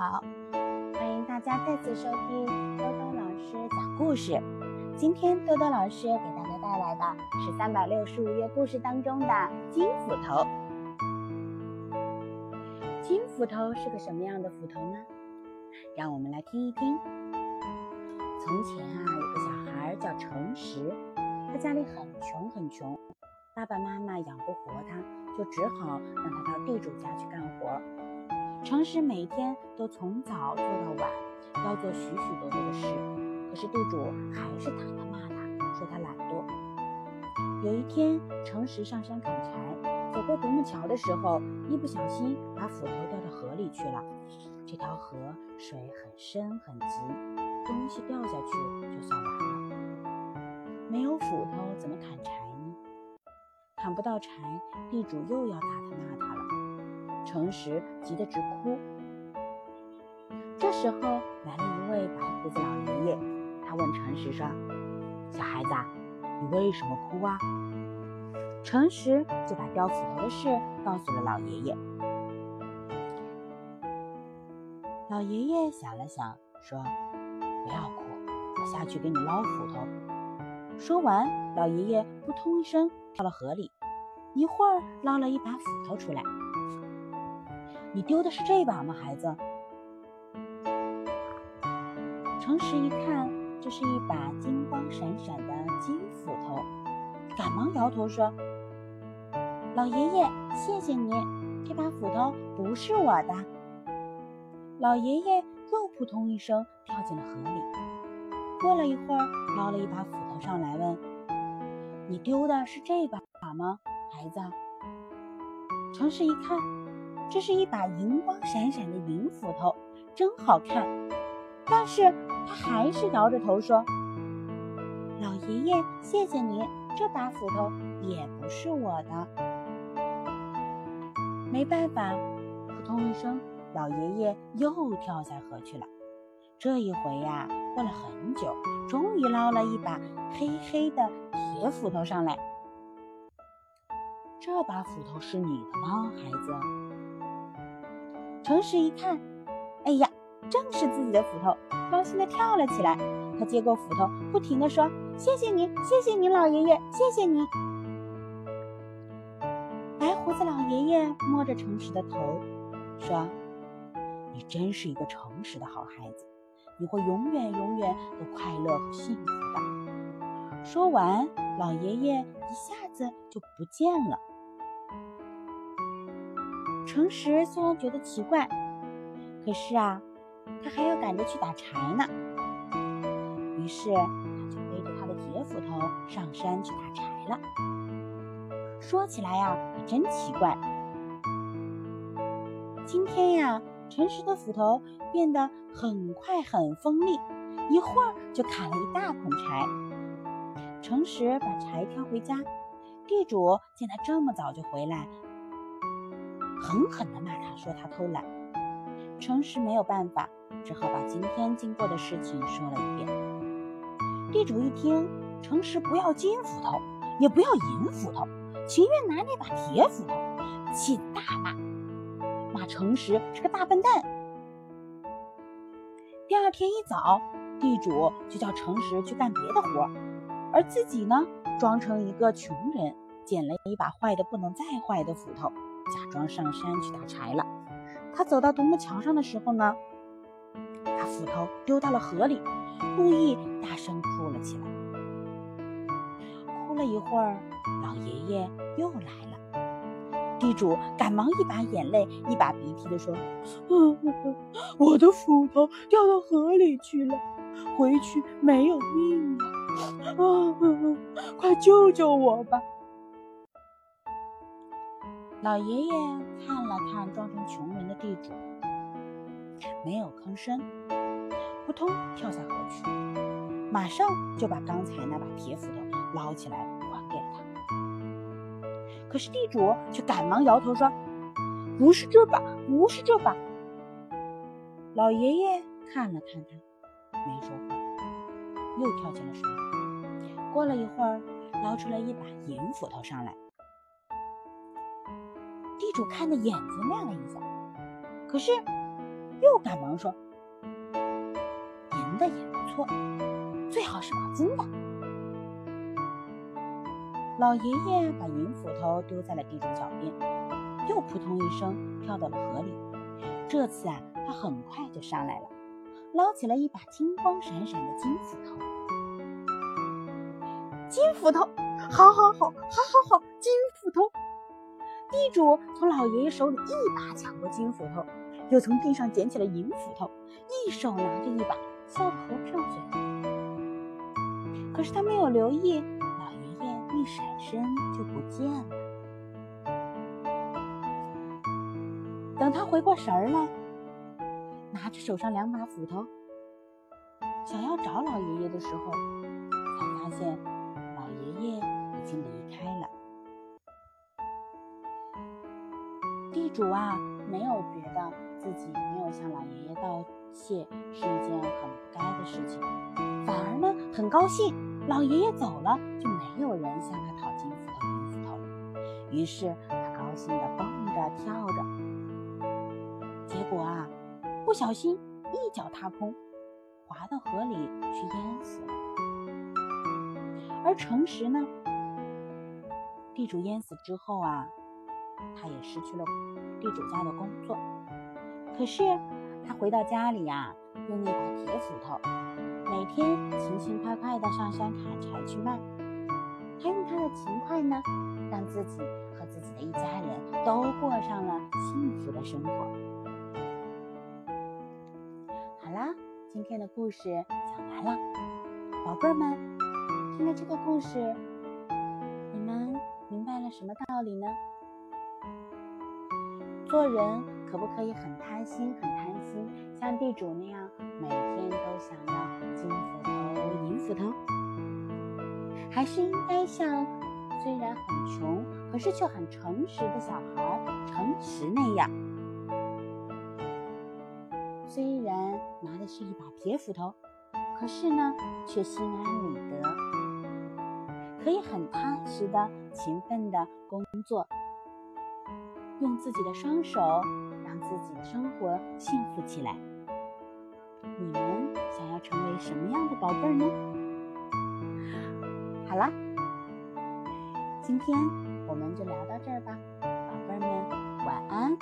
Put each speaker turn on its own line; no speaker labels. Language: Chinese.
好，欢迎大家再次收听多多老师讲故事。今天多多老师给大家带来的是三百六十五页故事当中的金斧头。金斧头是个什么样的斧头呢？让我们来听一听。从前啊，有个小孩叫诚实，他家里很穷很穷，爸爸妈妈养不活他，就只好让他到地主家去干活。诚实每天都从早做到晚，要做许许多多的事，可是地主还是打他骂他，说他懒惰。有一天，诚实上山砍柴，走过独木桥的时候，一不小心把斧头掉到河里去了。这条河水很深很急，东西掉下去就算完了。没有斧头怎么砍柴呢？砍不到柴，地主又要打他骂他。诚实急得直哭。这时候来了一位白胡子老爷爷，他问诚实说：“小孩子，你为什么哭啊？”诚实就把掉斧头的事告诉了老爷爷。老爷爷想了想，说：“不要哭，我下去给你捞斧头。”说完，老爷爷扑通一声跳了河里，一会儿捞了一把斧头出来。你丢的是这把吗，孩子？诚实一看，这是一把金光闪闪的金斧头，赶忙摇头说：“老爷爷，谢谢你，这把斧头不是我的。”老爷爷又扑通一声跳进了河里。过了一会儿，捞了一把斧头上来，问：“你丢的是这把吗，孩子？”诚实一看。这是一把银光闪闪的银斧头，真好看。但是他还是摇着头说：“老爷爷，谢谢你，这把斧头也不是我的。”没办法，扑通一声，老爷爷又跳下河去了。这一回呀，过了很久，终于捞了一把黑黑的铁斧头上来。这把斧头是你的吗，孩子？诚实一看，哎呀，正是自己的斧头，高兴地跳了起来。他接过斧头，不停地说：“谢谢你，谢谢你，老爷爷，谢谢你。”白胡子老爷爷摸着诚实的头，说：“你真是一个诚实的好孩子，你会永远永远都快乐和幸福的。”说完，老爷爷一下子就不见了。诚实虽然觉得奇怪，可是啊，他还要赶着去打柴呢。于是他就背着他的铁斧头上山去打柴了。说起来呀，可真奇怪。今天呀，诚实的斧头变得很快很锋利，一会儿就砍了一大捆柴。诚实把柴挑回家，地主见他这么早就回来。狠狠地骂他，说他偷懒。诚实没有办法，只好把今天经过的事情说了一遍。地主一听，诚实不要金斧头，也不要银斧头，情愿拿那把铁斧头，气大骂，骂诚实是个大笨蛋。第二天一早，地主就叫诚实去干别的活，而自己呢，装成一个穷人，捡了一把坏的不能再坏的斧头。假装上山去打柴了。他走到独木桥上的时候呢，把斧头丢到了河里，故意大声哭了起来。哭了一会儿，老爷爷又来了。地主赶忙一把眼泪一把鼻涕的说：“我的斧头掉到河里去了，回去没有命了！啊，快救救我吧！”老爷爷看了看装成穷人的地主，没有吭声，扑通跳下河去，马上就把刚才那把铁斧头捞起来还给了他。可是地主却赶忙摇头说：“不是这把，不是这把。”老爷爷看了看他，没说话，又跳进了水里。过了一会儿，捞出来一把银斧头上来。地主看的眼睛亮了一下，可是又赶忙说：“银的也不错，最好是把金的。”老爷爷把银斧头丢在了地主脚边，又扑通一声跳到了河里。这次啊，他很快就上来了，捞起了一把金光闪闪的金斧头。金斧头，好，好，好，好，好，好，地主从老爷爷手里一把抢过金斧头，又从地上捡起了银斧头，一手拿着一把，笑得合不上嘴。可是他没有留意，老爷爷一闪身就不见了。等他回过神儿来，拿着手上两把斧头，想要找老爷爷的时候，才发现老。爷爷已经离开了。主啊，没有觉得自己没有向老爷爷道谢是一件很不该的事情，反而呢很高兴。老爷爷走了，就没有人向他讨金斧头、银斧头了。于是他高兴地蹦着跳着，结果啊，不小心一脚踏空，滑到河里去淹死了。而诚实呢？地主淹死之后啊，他也失去了地主家的工作。可是他回到家里呀，用那把铁斧头，每天勤勤快快的上山砍柴去卖。他用他的勤快呢，让自己和自己的一家人都过上了幸福的生活。好啦，今天的故事讲完了，宝贝儿们。听了这个故事，你们明白了什么道理呢？做人可不可以很贪心，很贪心，像地主那样，每天都想要金斧头、银斧头？还是应该像虽然很穷，可是却很诚实的小孩诚实那样？虽然拿的是一把铁斧头，可是呢，却心安理得。可以很踏实的、勤奋的工作，用自己的双手让自己的生活幸福起来。你们想要成为什么样的宝贝儿呢？好啦，今天我们就聊到这儿吧，宝贝儿们晚安。